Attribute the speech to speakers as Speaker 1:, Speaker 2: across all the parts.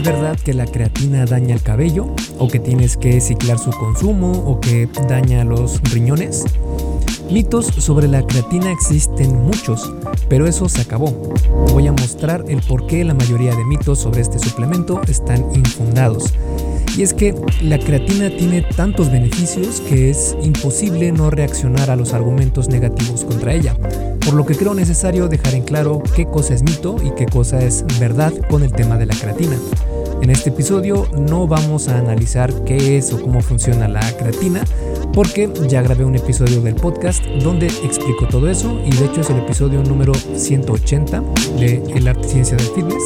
Speaker 1: ¿Es verdad que la creatina daña el cabello? ¿O que tienes que ciclar su consumo? ¿O que daña los riñones? Mitos sobre la creatina existen muchos, pero eso se acabó. Voy a mostrar el por qué la mayoría de mitos sobre este suplemento están infundados. Y es que la creatina tiene tantos beneficios que es imposible no reaccionar a los argumentos negativos contra ella, por lo que creo necesario dejar en claro qué cosa es mito y qué cosa es verdad con el tema de la creatina. En este episodio no vamos a analizar qué es o cómo funciona la creatina, porque ya grabé un episodio del podcast donde explico todo eso y de hecho es el episodio número 180 de El arte y ciencia del fitness.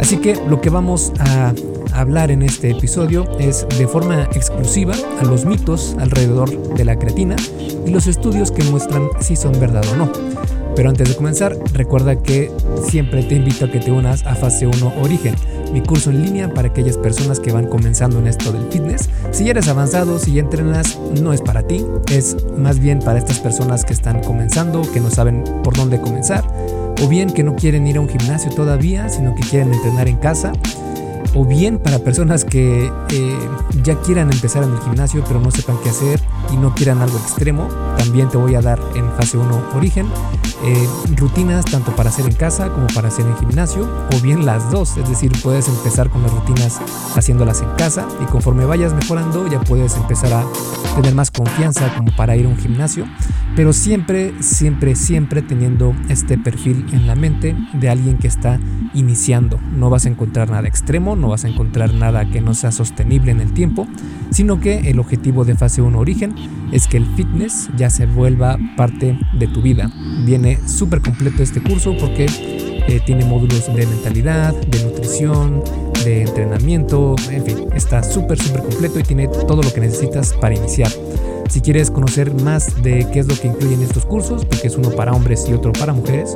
Speaker 1: Así que lo que vamos a hablar en este episodio es de forma exclusiva a los mitos alrededor de la creatina y los estudios que muestran si son verdad o no. Pero antes de comenzar, recuerda que siempre te invito a que te unas a Fase 1 Origen, mi curso en línea para aquellas personas que van comenzando en esto del fitness. Si eres avanzado, si entrenas, no es para ti, es más bien para estas personas que están comenzando, que no saben por dónde comenzar, o bien que no quieren ir a un gimnasio todavía, sino que quieren entrenar en casa o bien para personas que eh, ya quieran empezar en el gimnasio pero no sepan qué hacer y no quieran algo extremo, también te voy a dar en fase 1 origen eh, rutinas tanto para hacer en casa como para hacer en gimnasio o bien las dos, es decir, puedes empezar con las rutinas haciéndolas en casa y conforme vayas mejorando ya puedes empezar a tener más confianza como para ir a un gimnasio, pero siempre, siempre, siempre teniendo este perfil en la mente de alguien que está iniciando. No vas a encontrar nada extremo, no vas a encontrar nada que no sea sostenible en el tiempo, sino que el objetivo de fase 1 origen es que el fitness ya se vuelva parte de tu vida. Viene súper completo este curso porque eh, tiene módulos de mentalidad, de nutrición, de entrenamiento, en fin, está súper, súper completo y tiene todo lo que necesitas para iniciar. Si quieres conocer más de qué es lo que incluyen estos cursos, porque es uno para hombres y otro para mujeres,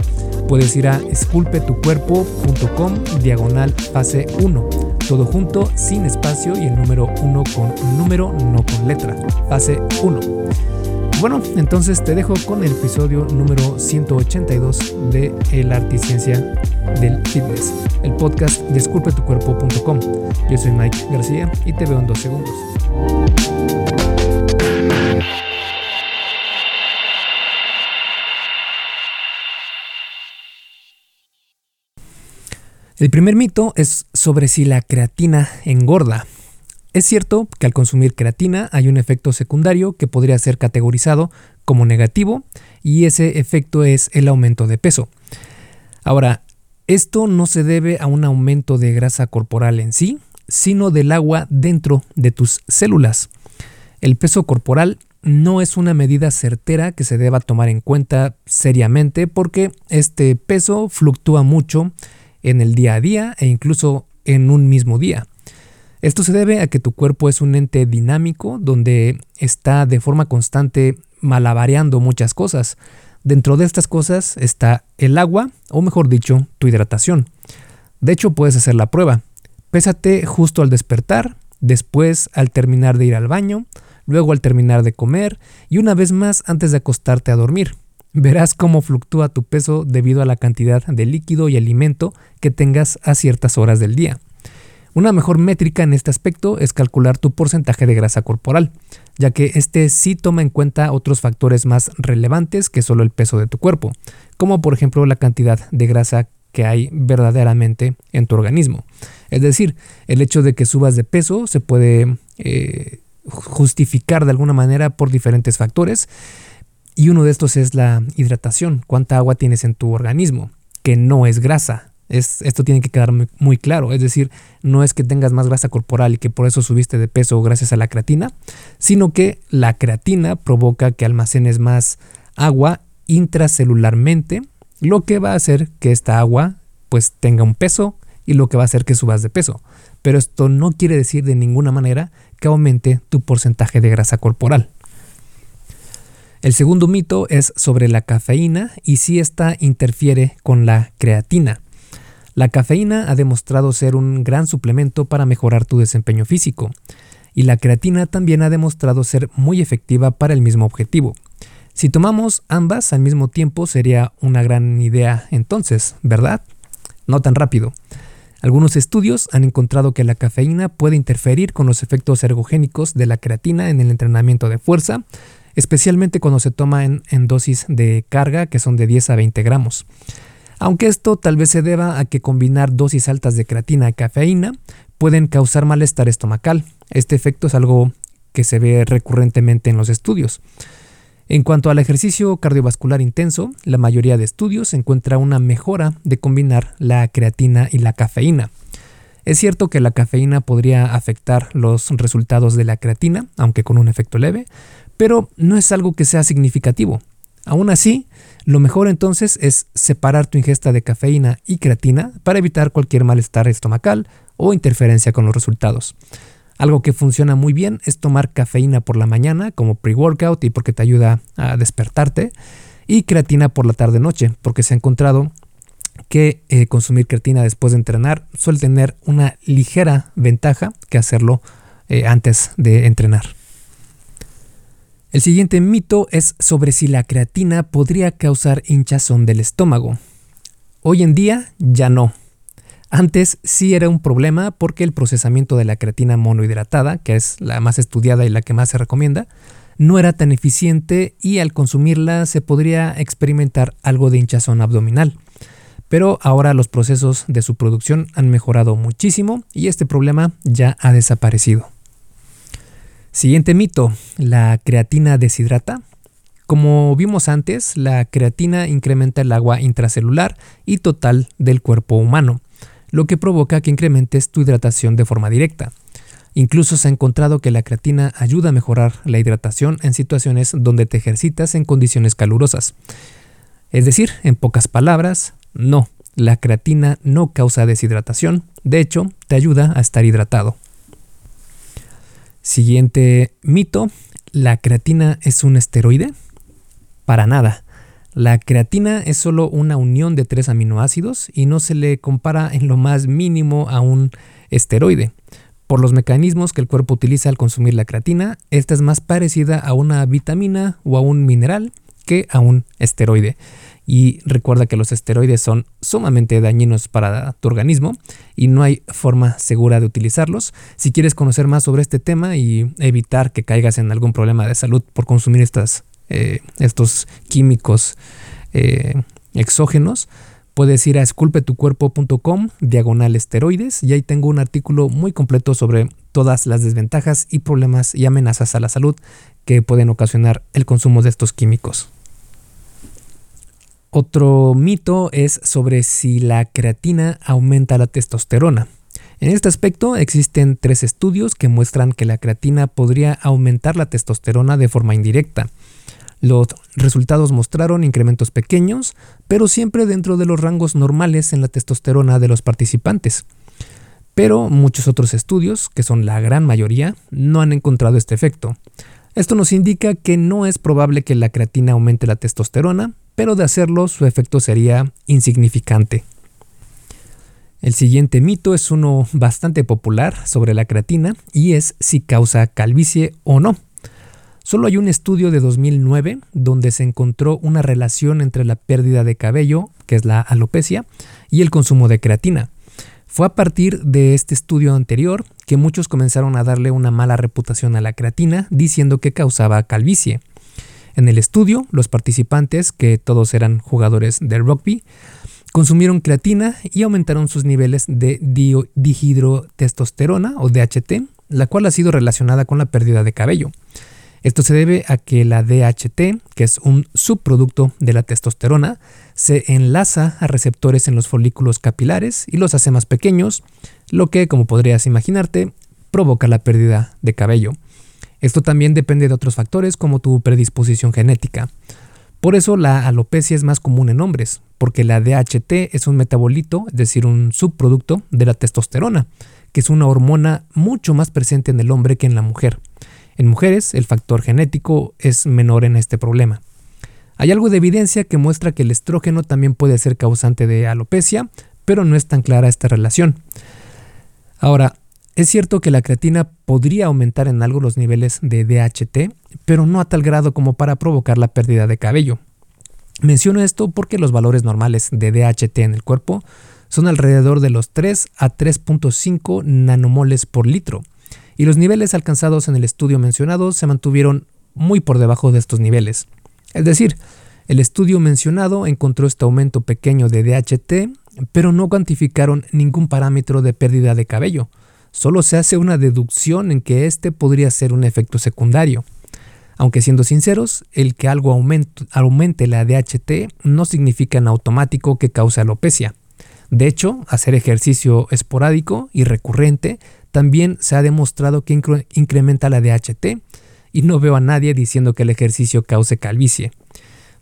Speaker 1: puedes ir a esculpetucuerpo.com diagonal fase 1. Todo junto, sin espacio y el número 1 con número, no con letra. Fase 1. Bueno, entonces te dejo con el episodio número 182 de El Arte y Ciencia del Fitness, el podcast de esculpetucuerpo.com. Yo soy Mike García y te veo en dos segundos. El primer mito es sobre si la creatina engorda. Es cierto que al consumir creatina hay un efecto secundario que podría ser categorizado como negativo y ese efecto es el aumento de peso. Ahora, esto no se debe a un aumento de grasa corporal en sí, sino del agua dentro de tus células. El peso corporal no es una medida certera que se deba tomar en cuenta seriamente porque este peso fluctúa mucho en el día a día e incluso en un mismo día. Esto se debe a que tu cuerpo es un ente dinámico donde está de forma constante malabareando muchas cosas. Dentro de estas cosas está el agua, o mejor dicho, tu hidratación. De hecho, puedes hacer la prueba. Pésate justo al despertar, después al terminar de ir al baño, luego al terminar de comer y una vez más antes de acostarte a dormir. Verás cómo fluctúa tu peso debido a la cantidad de líquido y alimento que tengas a ciertas horas del día. Una mejor métrica en este aspecto es calcular tu porcentaje de grasa corporal, ya que este sí toma en cuenta otros factores más relevantes que solo el peso de tu cuerpo, como por ejemplo la cantidad de grasa que hay verdaderamente en tu organismo. Es decir, el hecho de que subas de peso se puede eh, justificar de alguna manera por diferentes factores, y uno de estos es la hidratación, cuánta agua tienes en tu organismo, que no es grasa. Es, esto tiene que quedar muy, claro, es decir, no es que tengas más grasa corporal y que por eso subiste de peso gracias a la creatina, sino que la creatina provoca que almacenes más agua intracelularmente, lo que va a hacer que esta agua pues tenga un peso y lo que va a hacer que subas de peso. Pero esto no quiere decir de ninguna manera que aumente tu porcentaje de grasa corporal. El segundo mito es sobre la cafeína y si esta interfiere con la creatina. La cafeína ha demostrado ser un gran suplemento para mejorar tu desempeño físico, y la creatina también ha demostrado ser muy efectiva para el mismo objetivo. Si tomamos ambas al mismo tiempo sería una gran idea entonces, ¿verdad? No tan rápido. Algunos estudios han encontrado que la cafeína puede interferir con los efectos ergogénicos de la creatina en el entrenamiento de fuerza, especialmente cuando se toma en, dosis de carga que son de 10 a 20 gramos. Aunque esto tal vez se deba a que combinar dosis altas de creatina y cafeína pueden causar malestar estomacal. Este efecto es algo que se ve recurrentemente en los estudios. En cuanto al ejercicio cardiovascular intenso, la mayoría de estudios encuentra una mejora de combinar la creatina y la cafeína. Es cierto que la cafeína podría afectar los resultados de la creatina, aunque con un efecto leve, pero no es algo que sea significativo. Aún así, lo mejor entonces es separar tu ingesta de cafeína y creatina para evitar cualquier malestar estomacal o interferencia con los resultados. Algo que funciona muy bien es tomar cafeína por la mañana como pre-workout y porque te ayuda a despertarte. Y creatina por la tarde-noche, porque se ha encontrado que eh, consumir creatina después de entrenar suele tener una ligera ventaja que hacerlo eh, antes de entrenar. El siguiente mito es sobre si la creatina podría causar hinchazón del estómago. Hoy en día ya no. Antes sí era un problema porque el procesamiento de la creatina monohidratada, que es la más estudiada y la que más se recomienda, no era tan eficiente y al consumirla se podría experimentar algo de hinchazón abdominal. Pero ahora los procesos de su producción han mejorado muchísimo y este problema ya ha desaparecido. Siguiente mito, la creatina deshidrata. Como vimos antes, la creatina incrementa el agua intracelular y total del cuerpo humano lo que provoca que incrementes tu hidratación de forma directa. Incluso se ha encontrado que la creatina ayuda a mejorar la hidratación en situaciones donde te ejercitas en condiciones calurosas. Es decir, en pocas palabras, no, la creatina no causa deshidratación, de hecho, te ayuda a estar hidratado. Siguiente mito, ¿la creatina es un esteroide? Para nada. La creatina es solo una unión de tres aminoácidos y no se le compara en lo más mínimo a un esteroide. Por los mecanismos que el cuerpo utiliza al consumir la creatina, esta es más parecida a una vitamina o a un mineral que a un esteroide. Y recuerda que los esteroides son sumamente dañinos para tu organismo y no hay forma segura de utilizarlos. Si quieres conocer más sobre este tema y evitar que caigas en algún problema de salud por consumir estas eh, estos químicos eh, exógenos, puedes ir a esculpetucuerpo.com diagonal esteroides y ahí tengo un artículo muy completo sobre todas las desventajas y problemas y amenazas a la salud que pueden ocasionar el consumo de estos químicos. Otro mito es sobre si la creatina aumenta la testosterona. En este aspecto existen tres estudios que muestran que la creatina podría aumentar la testosterona de forma indirecta. Los resultados mostraron incrementos pequeños, pero siempre dentro de los rangos normales en la testosterona de los participantes. Pero muchos otros estudios, que son la gran mayoría, no han encontrado este efecto. Esto nos indica que no es probable que la creatina aumente la testosterona, pero de hacerlo su efecto sería insignificante. El siguiente mito es uno bastante popular sobre la creatina y es si causa calvicie o no. Solo hay un estudio de 2009 donde se encontró una relación entre la pérdida de cabello, que es la alopecia, y el consumo de creatina. Fue a partir de este estudio anterior que muchos comenzaron a darle una mala reputación a la creatina diciendo que causaba calvicie. En el estudio, los participantes, que todos eran jugadores de rugby, consumieron creatina y aumentaron sus niveles de dihidrotestosterona o DHT, la cual ha sido relacionada con la pérdida de cabello. Esto se debe a que la DHT, que es un subproducto de la testosterona, se enlaza a receptores en los folículos capilares y los hace más pequeños, lo que, como podrías imaginarte, provoca la pérdida de cabello. Esto también depende de otros factores como tu predisposición genética. Por eso la alopecia es más común en hombres, porque la DHT es un metabolito, es decir, un subproducto de la testosterona, que es una hormona mucho más presente en el hombre que en la mujer. En mujeres, el factor genético es menor en este problema. Hay algo de evidencia que muestra que el estrógeno también puede ser causante de alopecia, pero no es tan clara esta relación. Ahora, es cierto que la creatina podría aumentar en algo los niveles de DHT, pero no a tal grado como para provocar la pérdida de cabello. Menciono esto porque los valores normales de DHT en el cuerpo son alrededor de los 3 a 3.5 nanomoles por litro, y los niveles alcanzados en el estudio mencionado se mantuvieron muy por debajo de estos niveles. Es decir, el estudio mencionado encontró este aumento pequeño de DHT, pero no cuantificaron ningún parámetro de pérdida de cabello. Solo se hace una deducción en que este podría ser un efecto secundario. Aunque siendo sinceros, el que algo aumente, la DHT no significa en automático que cause alopecia. De hecho, hacer ejercicio esporádico y recurrente también se ha demostrado que incrementa la DHT y no veo a nadie diciendo que el ejercicio cause calvicie.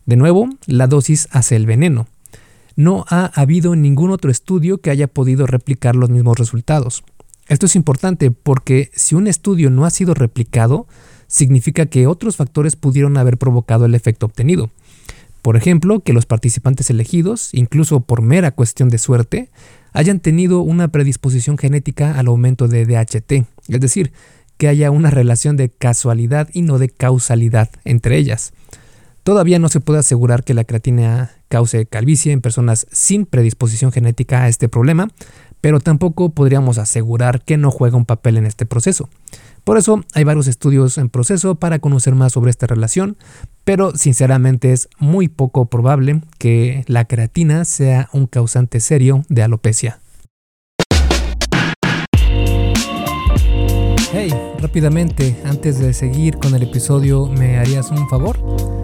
Speaker 1: De nuevo, la dosis hace el veneno. No ha habido ningún otro estudio que haya podido replicar los mismos resultados. Esto es importante porque si un estudio no ha sido replicado, significa que otros factores pudieron haber provocado el efecto obtenido. Por ejemplo, que los participantes elegidos, incluso por mera cuestión de suerte, hayan tenido una predisposición genética al aumento de DHT, es decir, que haya una relación de casualidad y no de causalidad entre ellas. Todavía no se puede asegurar que la creatina cause calvicie en personas sin predisposición genética a este problema, pero tampoco podríamos asegurar que no juega un papel en este proceso. Por eso hay varios estudios en proceso para conocer más sobre esta relación, pero sinceramente es muy poco probable que la creatina sea un causante serio de alopecia. Hey, rápidamente, antes de seguir con el episodio, ¿me harías un favor?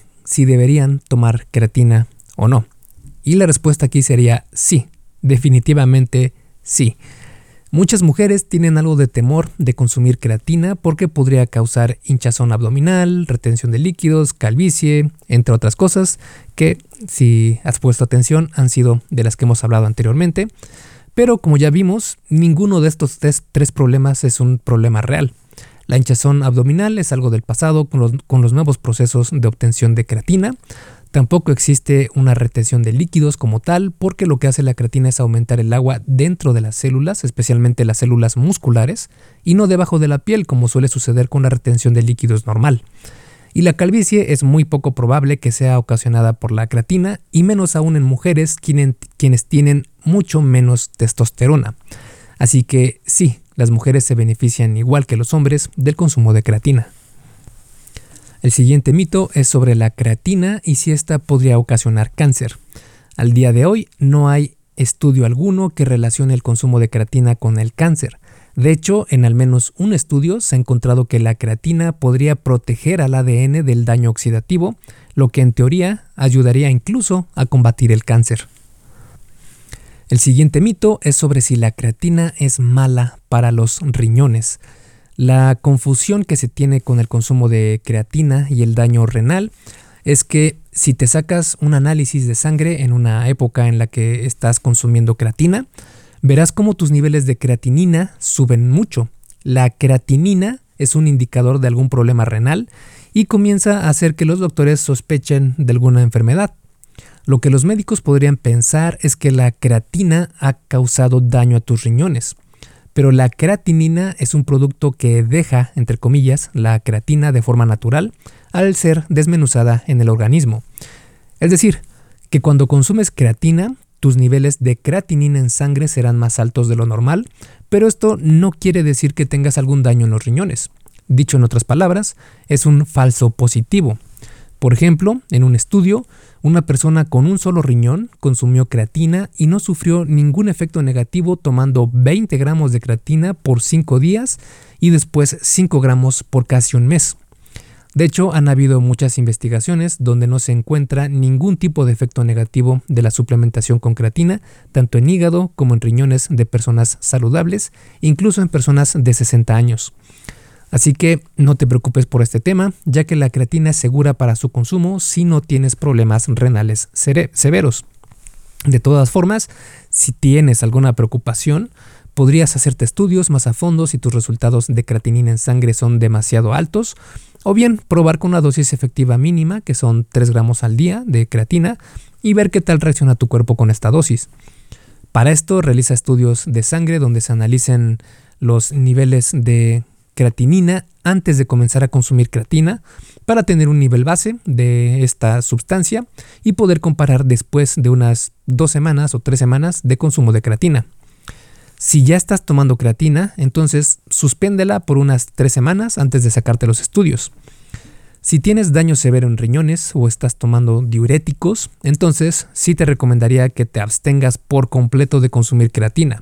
Speaker 1: si deberían tomar creatina o no. Y la respuesta aquí sería sí, definitivamente sí. Muchas mujeres tienen algo de temor de consumir creatina porque podría causar hinchazón abdominal, retención de líquidos, calvicie, entre otras cosas que, si has puesto atención, han sido de las que hemos hablado anteriormente. Pero como ya vimos, ninguno de estos tres, problemas es un problema real. La hinchazón abdominal es algo del pasado con los nuevos procesos de obtención de creatina. Tampoco existe una retención de líquidos como tal, porque lo que hace la creatina es aumentar el agua dentro de las células, especialmente las células musculares, y no debajo de la piel, como suele suceder con la retención de líquidos normal. Y la calvicie es muy poco probable que sea ocasionada por la creatina, y menos aún en mujeres quienes tienen mucho menos testosterona. Así que sí, las mujeres se benefician igual que los hombres del consumo de creatina. El siguiente mito es sobre la creatina y si esta podría ocasionar cáncer. Al día de hoy no hay estudio alguno que relacione el consumo de creatina con el cáncer. De hecho, en al menos un estudio se ha encontrado que la creatina podría proteger al ADN del daño oxidativo, lo que en teoría ayudaría incluso a combatir el cáncer. El siguiente mito es sobre si la creatina es mala para los riñones. La confusión que se tiene con el consumo de creatina y el daño renal es que si te sacas un análisis de sangre en una época en la que estás consumiendo creatina, verás cómo tus niveles de creatinina suben mucho. La creatinina es un indicador de algún problema renal y comienza a hacer que los doctores sospechen de alguna enfermedad. Lo que los médicos podrían pensar es que la creatina ha causado daño a tus riñones pero la creatinina es un producto que deja, entre comillas, la creatina de forma natural al ser desmenuzada en el organismo. Es decir, que cuando consumes creatina, tus niveles de creatinina en sangre serán más altos de lo normal, pero esto no quiere decir que tengas algún daño en los riñones. Dicho en otras palabras, es un falso positivo. Por ejemplo, en un estudio, una persona con un solo riñón consumió creatina y no sufrió ningún efecto negativo tomando 20 gramos de creatina por 5 días y después 5 gramos por casi un mes. De hecho, han habido muchas investigaciones donde no se encuentra ningún tipo de efecto negativo de la suplementación con creatina, tanto en hígado como en riñones de personas saludables, incluso en personas de 60 años. Así que no te preocupes por este tema, ya que la creatina es segura para su consumo si no tienes problemas renales severos. De todas formas, si tienes alguna preocupación, podrías hacerte estudios más a fondo si tus resultados de creatinina en sangre son demasiado altos o bien probar con una dosis efectiva mínima, que son 3 gramos al día de creatina, y ver qué tal reacciona tu cuerpo con esta dosis. Para esto realiza estudios de sangre donde se analicen los niveles de creatinina antes de comenzar a consumir creatina para tener un nivel base de esta sustancia y poder comparar después de unas dos semanas o tres semanas de consumo de creatina. Si ya estás tomando creatina, entonces suspéndela por unas tres semanas antes de sacarte los estudios. Si tienes daño severo en riñones o estás tomando diuréticos, entonces sí te recomendaría que te abstengas por completo de consumir creatina.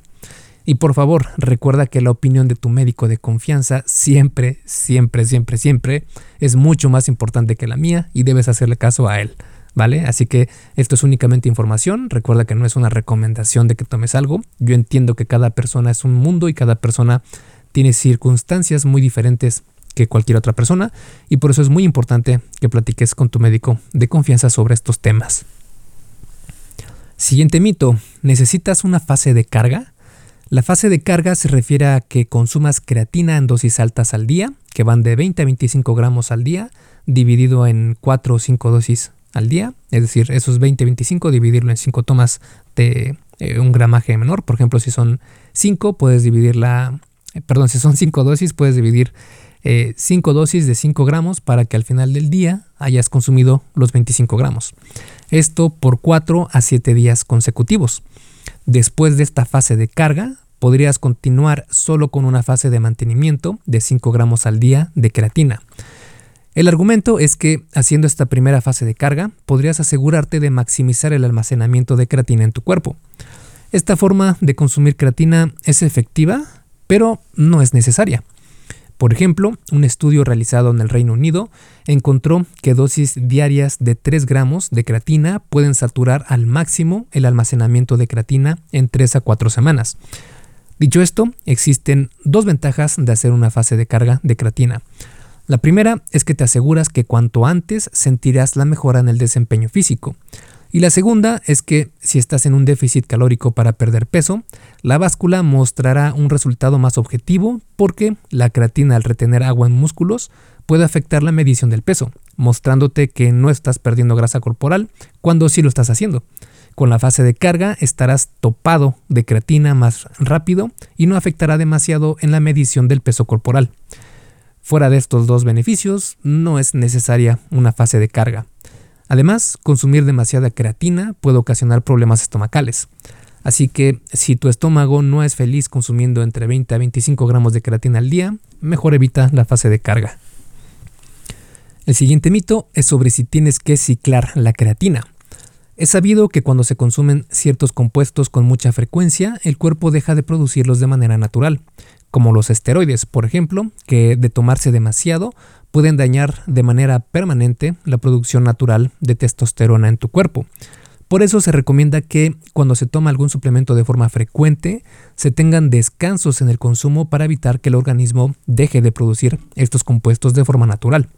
Speaker 1: Y por favor, recuerda que la opinión de tu médico de confianza siempre, siempre, siempre, siempre es mucho más importante que la mía y debes hacerle caso a él. ¿vale? Así que esto es únicamente información, recuerda que no es una recomendación de que tomes algo, yo entiendo que cada persona es un mundo y cada persona tiene circunstancias muy diferentes que cualquier otra persona y por eso es muy importante que platiques con tu médico de confianza sobre estos temas. Siguiente mito, ¿necesitas una fase de carga? La fase de carga se refiere a que consumas creatina en dosis altas al día, que van de 20 a 25 gramos al día, dividido en 4 o 5 dosis al día, es decir, esos 20-25 dividirlo en 5 tomas de eh, un gramaje menor, por ejemplo, si son 5 puedes dividirla, eh, perdón, si son 5 dosis puedes dividir 5 eh, dosis de 5 gramos para que al final del día hayas consumido los 25 gramos. Esto por 4 a 7 días consecutivos. Después de esta fase de carga, podrías continuar solo con una fase de mantenimiento de 5 gramos al día de creatina. El argumento es que haciendo esta primera fase de carga podrías asegurarte de maximizar el almacenamiento de creatina en tu cuerpo. Esta forma de consumir creatina es efectiva, pero no es necesaria. Por ejemplo, un estudio realizado en el Reino Unido encontró que dosis diarias de 3 gramos de creatina pueden saturar al máximo el almacenamiento de creatina en 3 a 4 semanas. Dicho esto, existen dos ventajas de hacer una fase de carga de creatina. La primera es que te aseguras que cuanto antes sentirás la mejora en el desempeño físico. Y la segunda es que si estás en un déficit calórico para perder peso, la báscula mostrará un resultado más objetivo porque la creatina al retener agua en músculos puede afectar la medición del peso, mostrándote que no estás perdiendo grasa corporal cuando sí lo estás haciendo. Con la fase de carga estarás topado de creatina más rápido y no afectará demasiado en la medición del peso corporal. Fuera de estos dos beneficios, no es necesaria una fase de carga. Además, consumir demasiada creatina puede ocasionar problemas estomacales. Así que si tu estómago no es feliz consumiendo entre 20 a 25 gramos de creatina al día, mejor evita la fase de carga. El siguiente mito es sobre si tienes que ciclar la creatina. Es sabido que cuando se consumen ciertos compuestos con mucha frecuencia, el cuerpo deja de producirlos de manera natural, como los esteroides, por ejemplo, que de tomarse demasiado pueden dañar de manera permanente la producción natural de testosterona en tu cuerpo. Por eso se recomienda que cuando se toma algún suplemento de forma frecuente, se tengan descansos en el consumo para evitar que el organismo deje de producir estos compuestos de forma natural.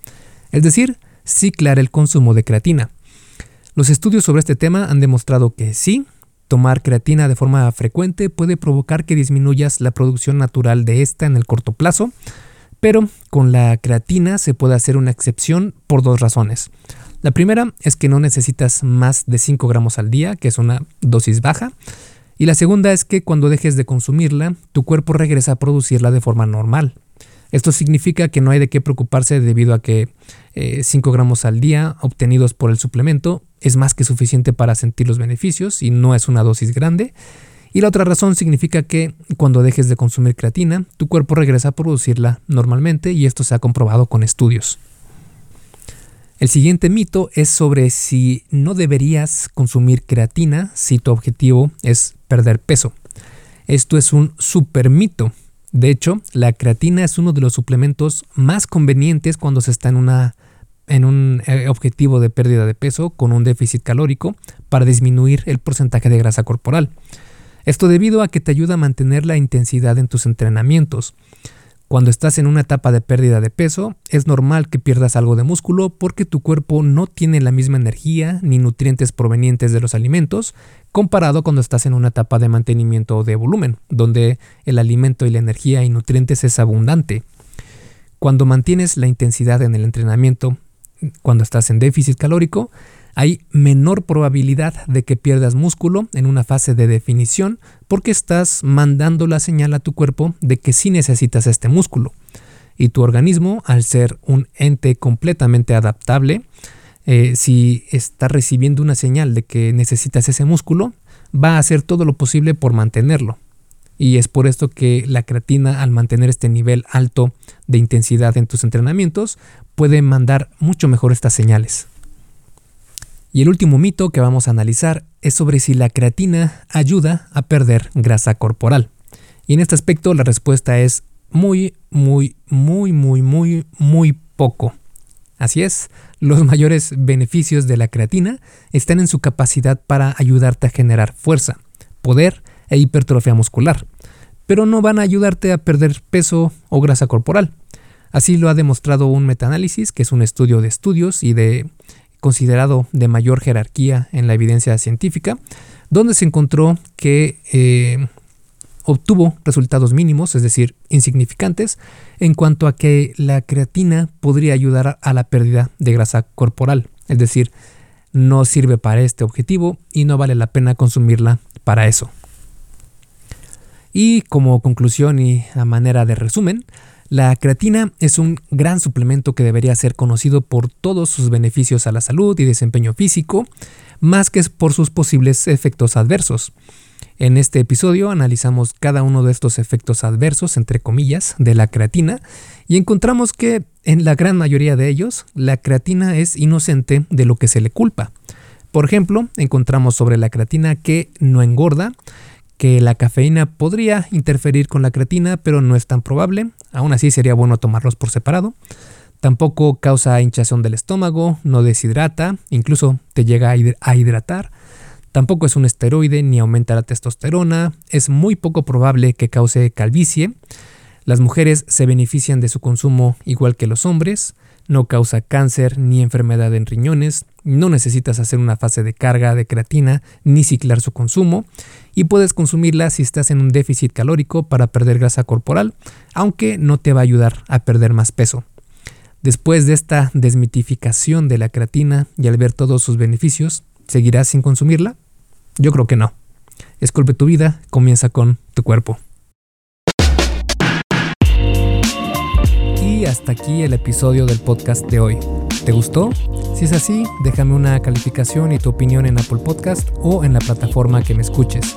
Speaker 1: Es decir, ciclar el consumo de creatina. Los estudios sobre este tema han demostrado que sí, Tomar creatina de forma frecuente puede provocar que disminuyas la producción natural de esta en el corto plazo, pero con la creatina se puede hacer una excepción por dos razones. La primera es que no necesitas más de 5 gramos al día, que es una dosis baja. Y la segunda es que cuando dejes de consumirla, tu cuerpo regresa a producirla de forma normal. Esto significa que no hay de qué preocuparse debido a que 5 eh, gramos al día obtenidos por el suplemento es más que suficiente para sentir los beneficios y no es una dosis grande. Y la otra razón significa que cuando dejes de consumir creatina, tu cuerpo regresa a producirla normalmente y esto se ha comprobado con estudios. El siguiente mito es sobre si no deberías consumir creatina si tu objetivo es perder peso. Esto es un super mito De hecho, la creatina es uno de los suplementos más convenientes cuando se está en, en un eh, objetivo de pérdida de peso con un déficit calórico para disminuir el porcentaje de grasa corporal. Esto debido a que te ayuda a mantener la intensidad en tus entrenamientos. Cuando estás en una etapa de pérdida de peso, es normal que pierdas algo de músculo porque tu cuerpo no tiene la misma energía ni nutrientes provenientes de los alimentos comparado cuando estás en una etapa de mantenimiento de volumen, donde el alimento y la energía y nutrientes es abundante. Cuando mantienes la intensidad en el entrenamiento, cuando estás en déficit calórico, hay menor probabilidad de que pierdas músculo en una fase de definición porque estás mandando la señal a tu cuerpo de que sí necesitas este músculo. Y tu organismo, al ser un ente completamente adaptable, eh, si está recibiendo una señal de que necesitas ese músculo, va a hacer todo lo posible por mantenerlo. Y es por esto que la creatina, al mantener este nivel alto de intensidad en tus entrenamientos, puede mandar mucho mejor estas señales. Y el último mito que vamos a analizar es sobre si la creatina ayuda a perder grasa corporal. Y en este aspecto la respuesta es muy, muy, muy, muy, muy, muy poco. Así es, los mayores beneficios de la creatina están en su capacidad para ayudarte a generar fuerza, poder e hipertrofia muscular, pero no van a ayudarte a perder peso o grasa corporal. Así lo ha demostrado un metaanálisis, que es un estudio de estudios y de considerado de mayor jerarquía en la evidencia científica, donde se encontró que eh, obtuvo resultados mínimos, es decir, insignificantes, en cuanto a que la creatina podría ayudar a la pérdida de grasa corporal, es decir, no sirve para este objetivo y no vale la pena consumirla para eso. Y como conclusión y a manera de resumen, la creatina es un gran suplemento que debería ser conocido por todos sus beneficios a la salud y desempeño físico, más que por sus posibles efectos adversos. En este episodio analizamos cada uno de estos efectos adversos, entre comillas, de la creatina y encontramos que en la gran mayoría de ellos la creatina es inocente de lo que se le culpa. Por ejemplo, encontramos sobre la creatina que no engorda, que la cafeína podría interferir con la creatina, pero no es tan probable. Aún así sería bueno tomarlos por separado. Tampoco causa hinchazón del estómago, no deshidrata, incluso te llega a hidratar. Tampoco es un esteroide ni aumenta la testosterona. Es muy poco probable que cause calvicie. Las mujeres se benefician de su consumo igual que los hombres no causa cáncer ni enfermedad en riñones, no necesitas hacer una fase de carga de creatina ni ciclar su consumo y puedes consumirla si estás en un déficit calórico para perder grasa corporal, aunque no te va a ayudar a perder más peso. Después de esta desmitificación de la creatina y al ver todos sus beneficios, ¿seguirás sin consumirla? Yo creo que no. Esculpe tu vida, comienza con tu cuerpo. hasta aquí el episodio del podcast de hoy. ¿Te gustó? Si es así, déjame una calificación y tu opinión en Apple Podcast o en la plataforma que me escuches.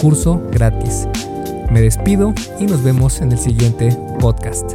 Speaker 1: Curso gratis. Me despido y nos vemos en el siguiente podcast.